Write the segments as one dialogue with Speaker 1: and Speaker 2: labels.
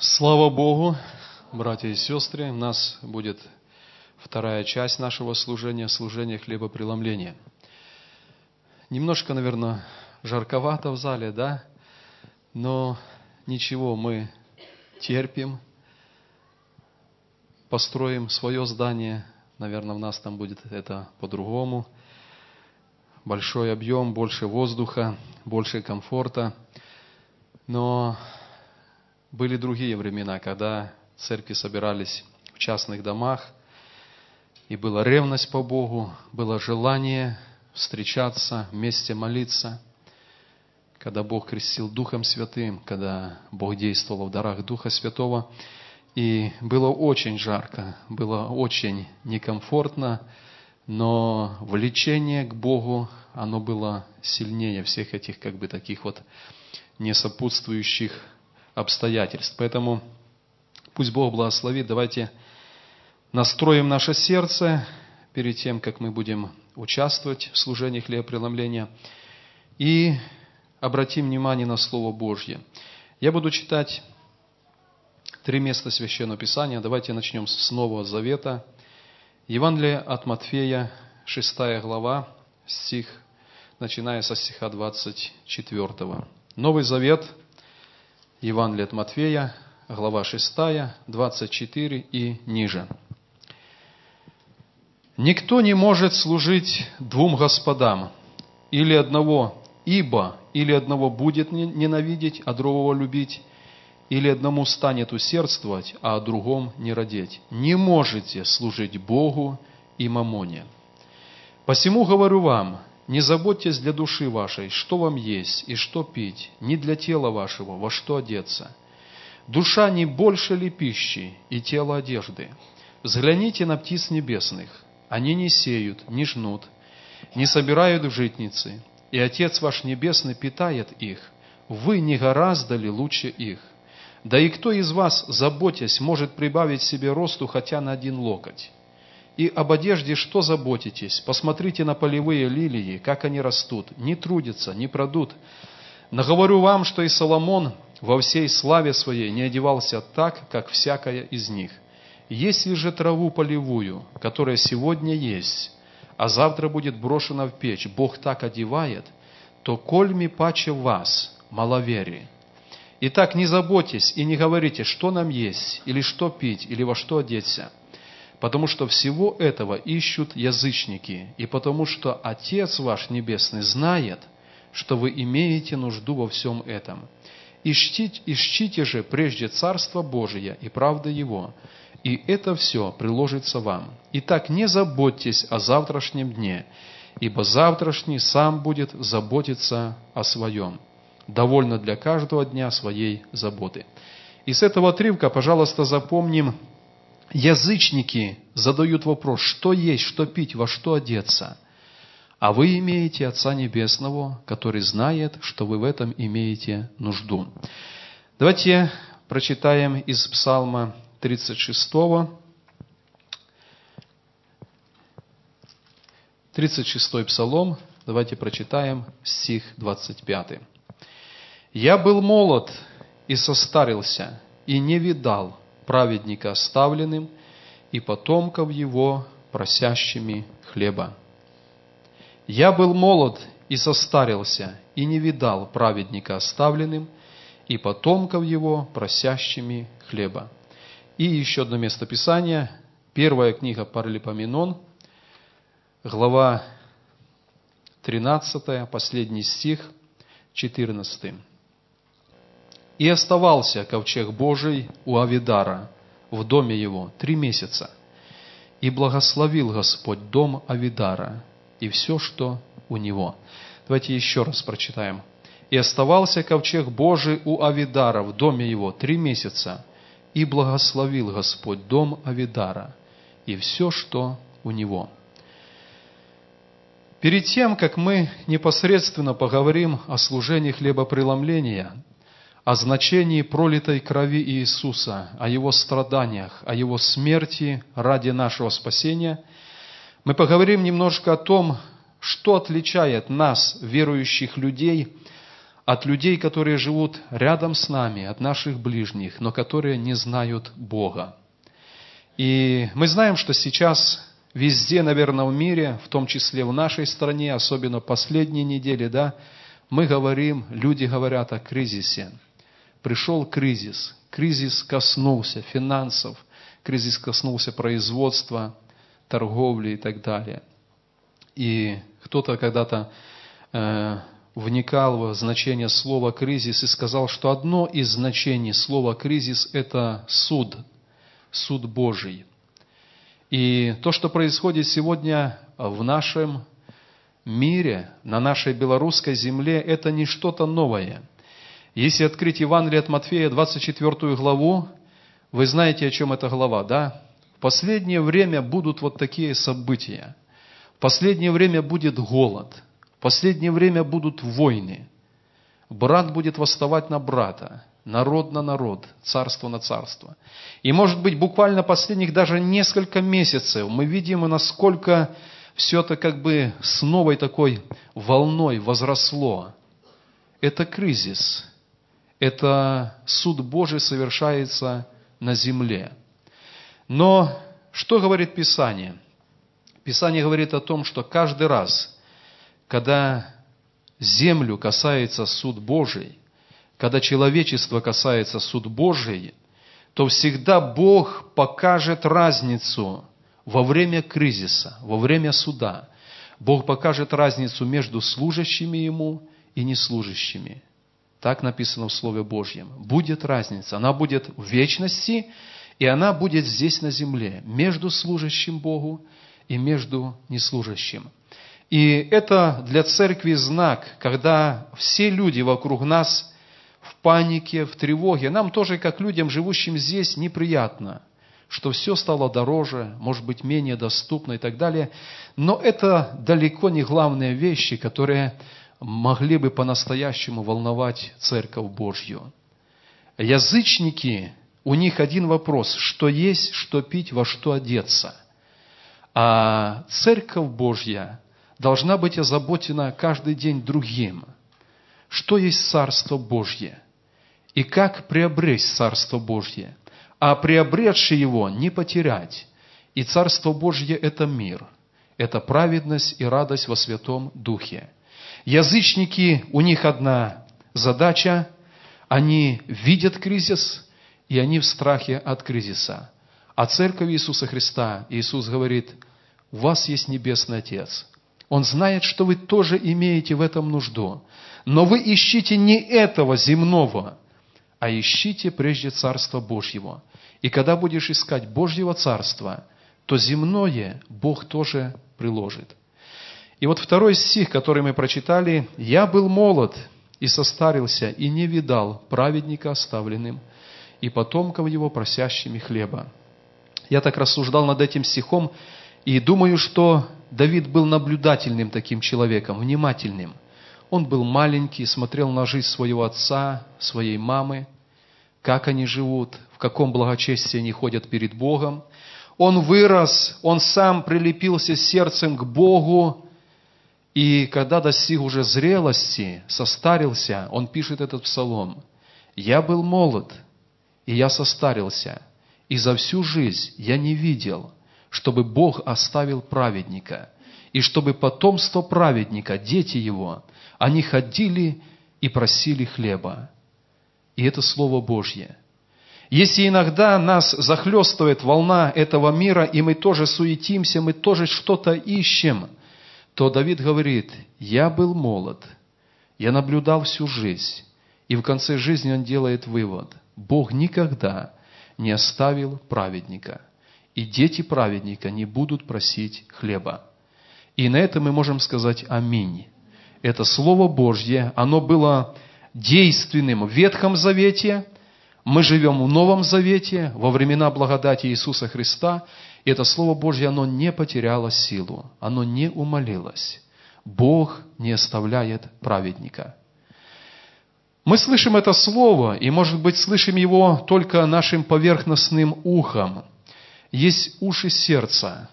Speaker 1: Слава Богу, братья и сестры, у нас будет вторая часть нашего служения, служение хлебопреломления. Немножко, наверное, жарковато в зале, да? Но ничего, мы терпим, построим свое здание. Наверное, у нас там будет это по-другому. Большой объем, больше воздуха, больше комфорта. Но были другие времена, когда церкви собирались в частных домах, и была ревность по Богу, было желание встречаться, вместе молиться, когда Бог крестил Духом Святым, когда Бог действовал в дарах Духа Святого. И было очень жарко, было очень некомфортно, но влечение к Богу, оно было сильнее всех этих как бы таких вот несопутствующих обстоятельств. Поэтому пусть Бог благословит. Давайте настроим наше сердце перед тем, как мы будем участвовать в служении хлебопреломления. И обратим внимание на Слово Божье. Я буду читать три места Священного Писания. Давайте начнем с Нового Завета. Евангелие от Матфея, 6 глава, стих, начиная со стиха 24. Новый Завет – Евангелие от Матфея, глава 6, 24 и ниже. «Никто не может служить двум господам, или одного, ибо или одного будет ненавидеть, а другого любить, или одному станет усердствовать, а о другом не родить. Не можете служить Богу и мамоне. Посему говорю вам, не заботьтесь для души вашей, что вам есть и что пить, не для тела вашего, во что одеться. Душа не больше ли пищи и тело одежды? Взгляните на птиц небесных. Они не сеют, не жнут, не собирают в житницы, и Отец ваш Небесный питает их. Вы не гораздо ли лучше их? Да и кто из вас, заботясь, может прибавить себе росту хотя на один локоть? И об одежде что заботитесь? Посмотрите на полевые лилии, как они растут, не трудятся, не продут. Но говорю вам, что и Соломон во всей славе своей не одевался так, как всякая из них. Если же траву полевую, которая сегодня есть, а завтра будет брошена в печь, Бог так одевает, то кольми паче вас, маловерие. Итак, не заботьтесь и не говорите, что нам есть, или что пить, или во что одеться – потому что всего этого ищут язычники, и потому что Отец ваш Небесный знает, что вы имеете нужду во всем этом. Ищите, ищите же прежде Царство Божие и правда Его, и это все приложится вам. Итак, не заботьтесь о завтрашнем дне, ибо завтрашний сам будет заботиться о своем. Довольно для каждого дня своей заботы. И с этого отрывка, пожалуйста, запомним язычники задают вопрос, что есть, что пить, во что одеться. А вы имеете Отца Небесного, который знает, что вы в этом имеете нужду. Давайте прочитаем из Псалма 36. 36 Псалом, давайте прочитаем стих 25. «Я был молод и состарился, и не видал праведника оставленным и потомков его просящими хлеба. Я был молод и состарился, и не видал праведника оставленным, и потомков его просящими хлеба. И еще одно место Писания, первая книга Паралипоменон, глава 13, последний стих, 14. И оставался ковчег Божий у Авидара в доме его три месяца. И благословил Господь дом Авидара и все, что у него. Давайте еще раз прочитаем. И оставался ковчег Божий у Авидара в доме его три месяца. И благословил Господь дом Авидара и все, что у него. Перед тем, как мы непосредственно поговорим о служении хлебопреломления, о значении пролитой крови Иисуса, о Его страданиях, о Его смерти ради нашего спасения, мы поговорим немножко о том, что отличает нас, верующих людей, от людей, которые живут рядом с нами, от наших ближних, но которые не знают Бога. И мы знаем, что сейчас везде, наверное, в мире, в том числе в нашей стране, особенно последние недели, да, мы говорим, люди говорят о кризисе. Пришел кризис, кризис коснулся финансов, кризис коснулся производства, торговли и так далее. И кто-то когда-то э, вникал в значение слова «кризис» и сказал, что одно из значений слова «кризис» – это суд, суд Божий. И то, что происходит сегодня в нашем мире, на нашей белорусской земле, это не что-то новое. Если открыть Евангелие от Матфея, 24 главу, вы знаете, о чем эта глава, да? В последнее время будут вот такие события. В последнее время будет голод – в последнее время будут войны. Брат будет восставать на брата, народ на народ, царство на царство. И, может быть, буквально последних даже несколько месяцев мы видим, насколько все это как бы с новой такой волной возросло. Это кризис. Это суд Божий совершается на земле. Но что говорит Писание? Писание говорит о том, что каждый раз, когда землю касается суд Божий, когда человечество касается суд Божий, то всегда Бог покажет разницу во время кризиса, во время суда. Бог покажет разницу между служащими Ему и неслужащими. Так написано в Слове Божьем. Будет разница. Она будет в вечности, и она будет здесь на земле, между служащим Богу и между неслужащим. И это для церкви знак, когда все люди вокруг нас в панике, в тревоге. Нам тоже, как людям, живущим здесь, неприятно, что все стало дороже, может быть, менее доступно и так далее. Но это далеко не главные вещи, которые могли бы по-настоящему волновать Церковь Божью. Язычники, у них один вопрос, что есть, что пить, во что одеться. А Церковь Божья должна быть озаботена каждый день другим. Что есть Царство Божье? И как приобрести Царство Божье? А приобретший его не потерять. И Царство Божье – это мир, это праведность и радость во Святом Духе. Язычники, у них одна задача, они видят кризис, и они в страхе от кризиса. А Церковь Иисуса Христа, Иисус говорит, у вас есть Небесный Отец, он знает, что вы тоже имеете в этом нужду. Но вы ищите не этого земного, а ищите прежде Царства Божьего. И когда будешь искать Божьего Царства, то земное Бог тоже приложит. И вот второй стих, который мы прочитали, «Я был молод и состарился, и не видал праведника оставленным, и потомков его просящими хлеба». Я так рассуждал над этим стихом, и думаю, что Давид был наблюдательным таким человеком, внимательным. Он был маленький, смотрел на жизнь своего отца, своей мамы, как они живут, в каком благочестии они ходят перед Богом. Он вырос, он сам прилепился сердцем к Богу, и когда достиг уже зрелости, состарился, он пишет этот псалом. «Я был молод, и я состарился, и за всю жизнь я не видел, чтобы Бог оставил праведника, и чтобы потомство праведника, дети его, они ходили и просили хлеба. И это Слово Божье. Если иногда нас захлестывает волна этого мира, и мы тоже суетимся, мы тоже что-то ищем, то Давид говорит, я был молод, я наблюдал всю жизнь, и в конце жизни он делает вывод, Бог никогда не оставил праведника – и дети праведника не будут просить хлеба. И на это мы можем сказать «Аминь». Это Слово Божье, оно было действенным в Ветхом Завете, мы живем в Новом Завете, во времена благодати Иисуса Христа, и это Слово Божье, оно не потеряло силу, оно не умолилось. Бог не оставляет праведника. Мы слышим это Слово, и, может быть, слышим его только нашим поверхностным ухом – есть уши сердца,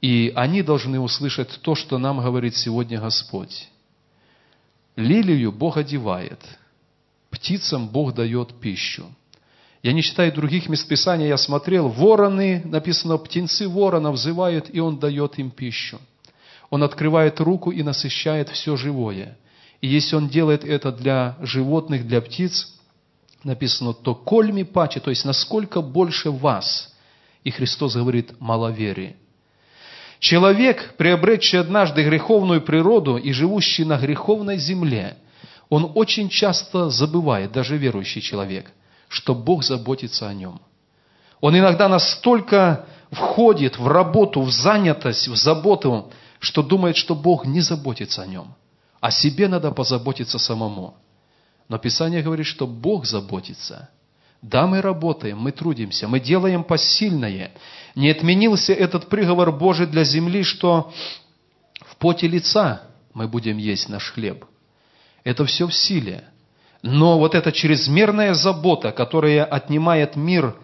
Speaker 1: и они должны услышать то, что нам говорит сегодня Господь. Лилию Бог одевает, птицам Бог дает пищу. Я не читаю других мест Писания, я смотрел, вороны, написано, птенцы ворона взывают, и он дает им пищу. Он открывает руку и насыщает все живое. И если он делает это для животных, для птиц, написано, то кольми паче, то есть насколько больше вас. И Христос говорит, маловерие. Человек, приобретший однажды греховную природу и живущий на греховной земле, он очень часто забывает, даже верующий человек, что Бог заботится о нем. Он иногда настолько входит в работу, в занятость, в заботу, что думает, что Бог не заботится о нем. О себе надо позаботиться самому. Но Писание говорит, что Бог заботится. Да, мы работаем, мы трудимся, мы делаем посильное. Не отменился этот приговор Божий для земли, что в поте лица мы будем есть наш хлеб. Это все в силе. Но вот эта чрезмерная забота, которая отнимает мир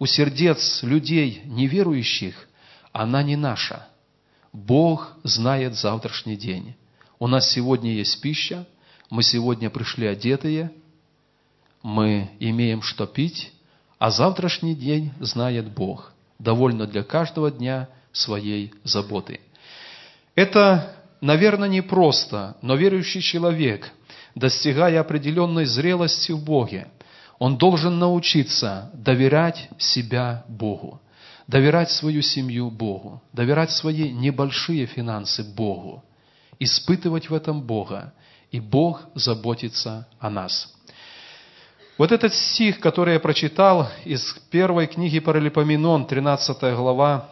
Speaker 1: у сердец людей неверующих, она не наша. Бог знает завтрашний день. У нас сегодня есть пища, мы сегодня пришли одетые, мы имеем что пить, а завтрашний день знает Бог. Довольно для каждого дня своей заботы. Это, наверное, непросто, но верующий человек, достигая определенной зрелости в Боге, он должен научиться доверять себя Богу, доверять свою семью Богу, доверять свои небольшие финансы Богу, испытывать в этом Бога, и Бог заботится о нас. Вот этот стих, который я прочитал из первой книги Паралипоменон, 13 глава,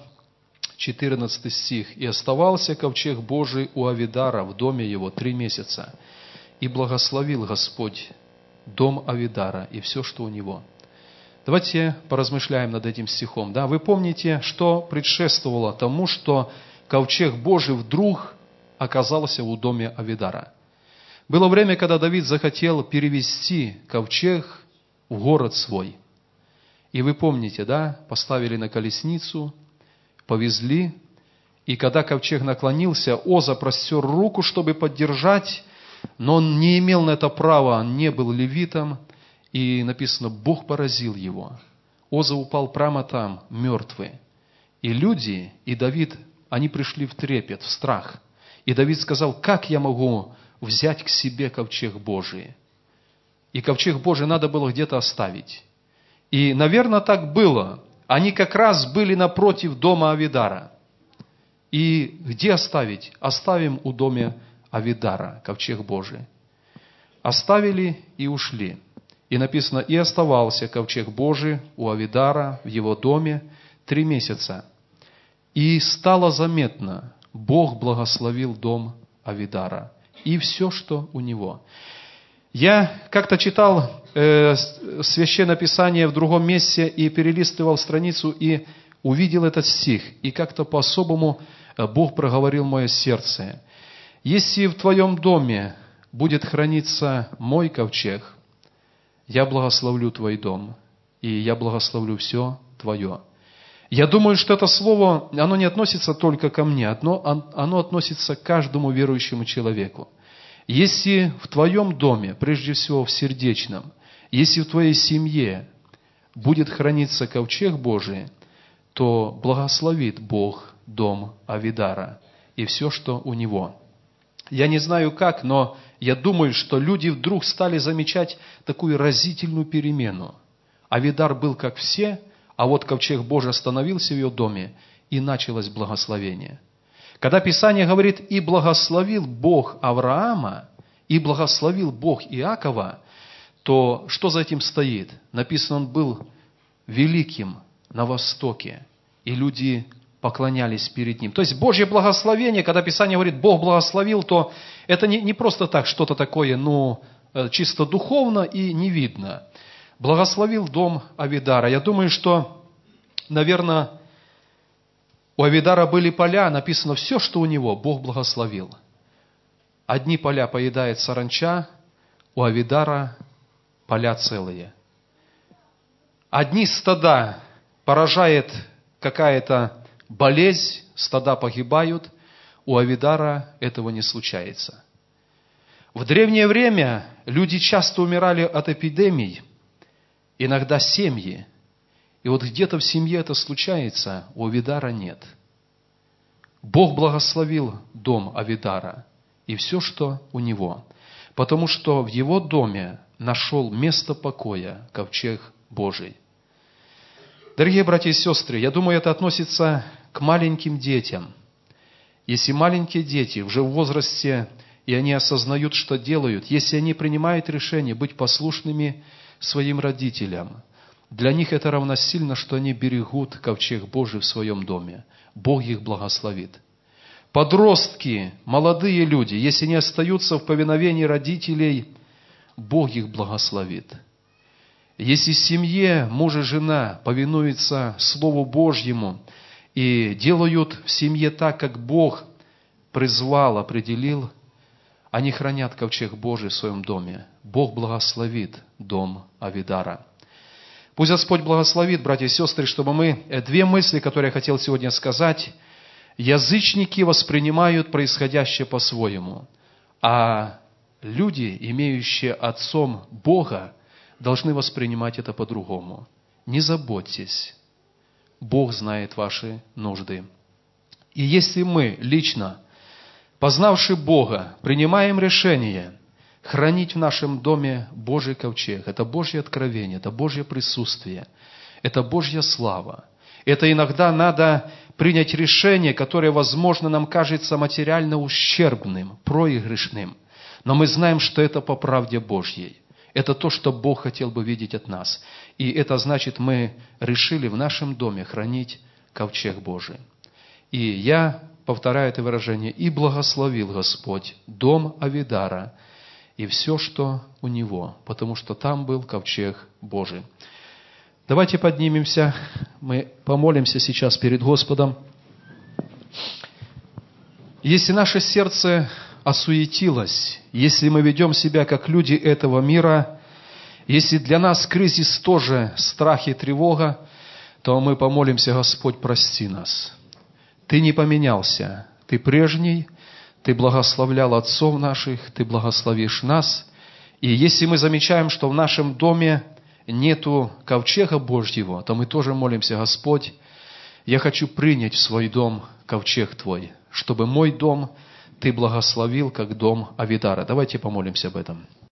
Speaker 1: 14 стих. «И оставался ковчег Божий у Авидара в доме его три месяца, и благословил Господь дом Авидара и все, что у него». Давайте поразмышляем над этим стихом. Да, вы помните, что предшествовало тому, что ковчег Божий вдруг оказался у доме Авидара – было время, когда Давид захотел перевести ковчег в город свой. И вы помните, да, поставили на колесницу, повезли, и когда ковчег наклонился, Оза простер руку, чтобы поддержать, но он не имел на это права, он не был левитом, и написано, Бог поразил его. Оза упал прямо там, мертвый. И люди, и Давид, они пришли в трепет, в страх. И Давид сказал, как я могу взять к себе ковчег Божий. И ковчег Божий надо было где-то оставить. И, наверное, так было. Они как раз были напротив дома Авидара. И где оставить? Оставим у дома Авидара, ковчег Божий. Оставили и ушли. И написано, и оставался ковчег Божий у Авидара в его доме три месяца. И стало заметно, Бог благословил дом Авидара и все, что у него. Я как-то читал э, Священное Писание в другом месте и перелистывал страницу и увидел этот стих. И как-то по-особому э, Бог проговорил мое сердце. Если в твоем доме будет храниться мой ковчег, я благословлю твой дом, и я благословлю все твое. Я думаю, что это слово, оно не относится только ко мне, оно, оно относится к каждому верующему человеку. Если в твоем доме, прежде всего в сердечном, если в твоей семье будет храниться ковчег Божий, то благословит Бог дом Авидара и все, что у него. Я не знаю как, но я думаю, что люди вдруг стали замечать такую разительную перемену. Авидар был как все, а вот ковчег Божий остановился в ее доме, и началось благословение. Когда Писание говорит «и благословил Бог Авраама», «и благословил Бог Иакова», то что за этим стоит? Написано, он был великим на Востоке, и люди поклонялись перед ним. То есть Божье благословение, когда Писание говорит «Бог благословил», то это не, не просто так что-то такое, ну, э, чисто духовно и не видно благословил дом Авидара. Я думаю, что, наверное, у Авидара были поля, написано все, что у него, Бог благословил. Одни поля поедает саранча, у Авидара поля целые. Одни стада поражает какая-то болезнь, стада погибают, у Авидара этого не случается. В древнее время люди часто умирали от эпидемий, иногда семьи. И вот где-то в семье это случается, у Авидара нет. Бог благословил дом Авидара и все, что у него, потому что в его доме нашел место покоя ковчег Божий. Дорогие братья и сестры, я думаю, это относится к маленьким детям. Если маленькие дети уже в возрасте, и они осознают, что делают, если они принимают решение быть послушными своим родителям, для них это равносильно, что они берегут ковчег Божий в своем доме. Бог их благословит. Подростки, молодые люди, если не остаются в повиновении родителей, Бог их благословит. Если в семье муж и жена повинуются Слову Божьему и делают в семье так, как Бог призвал, определил, они хранят ковчег Божий в своем доме. Бог благословит дом Авидара. Пусть Господь благословит, братья и сестры, чтобы мы э, две мысли, которые я хотел сегодня сказать, язычники воспринимают происходящее по-своему, а люди, имеющие отцом Бога, должны воспринимать это по-другому. Не заботьтесь, Бог знает ваши нужды. И если мы лично, познавши Бога, принимаем решение хранить в нашем доме Божий ковчег, это Божье откровение, это Божье присутствие, это Божья слава. Это иногда надо принять решение, которое, возможно, нам кажется материально ущербным, проигрышным – но мы знаем, что это по правде Божьей. Это то, что Бог хотел бы видеть от нас. И это значит, мы решили в нашем доме хранить ковчег Божий. И я повторяю это выражение, и благословил Господь дом Авидара и все, что у него, потому что там был ковчег Божий. Давайте поднимемся, мы помолимся сейчас перед Господом. Если наше сердце осуетилось, если мы ведем себя как люди этого мира, если для нас кризис тоже страх и тревога, то мы помолимся, Господь, прости нас. Ты не поменялся, Ты прежний, Ты благословлял отцов наших, Ты благословишь нас. И если мы замечаем, что в нашем доме нету ковчега Божьего, то мы тоже молимся, Господь, я хочу принять в свой дом ковчег Твой, чтобы мой дом – ты благословил, как дом Авидара. Давайте помолимся об этом.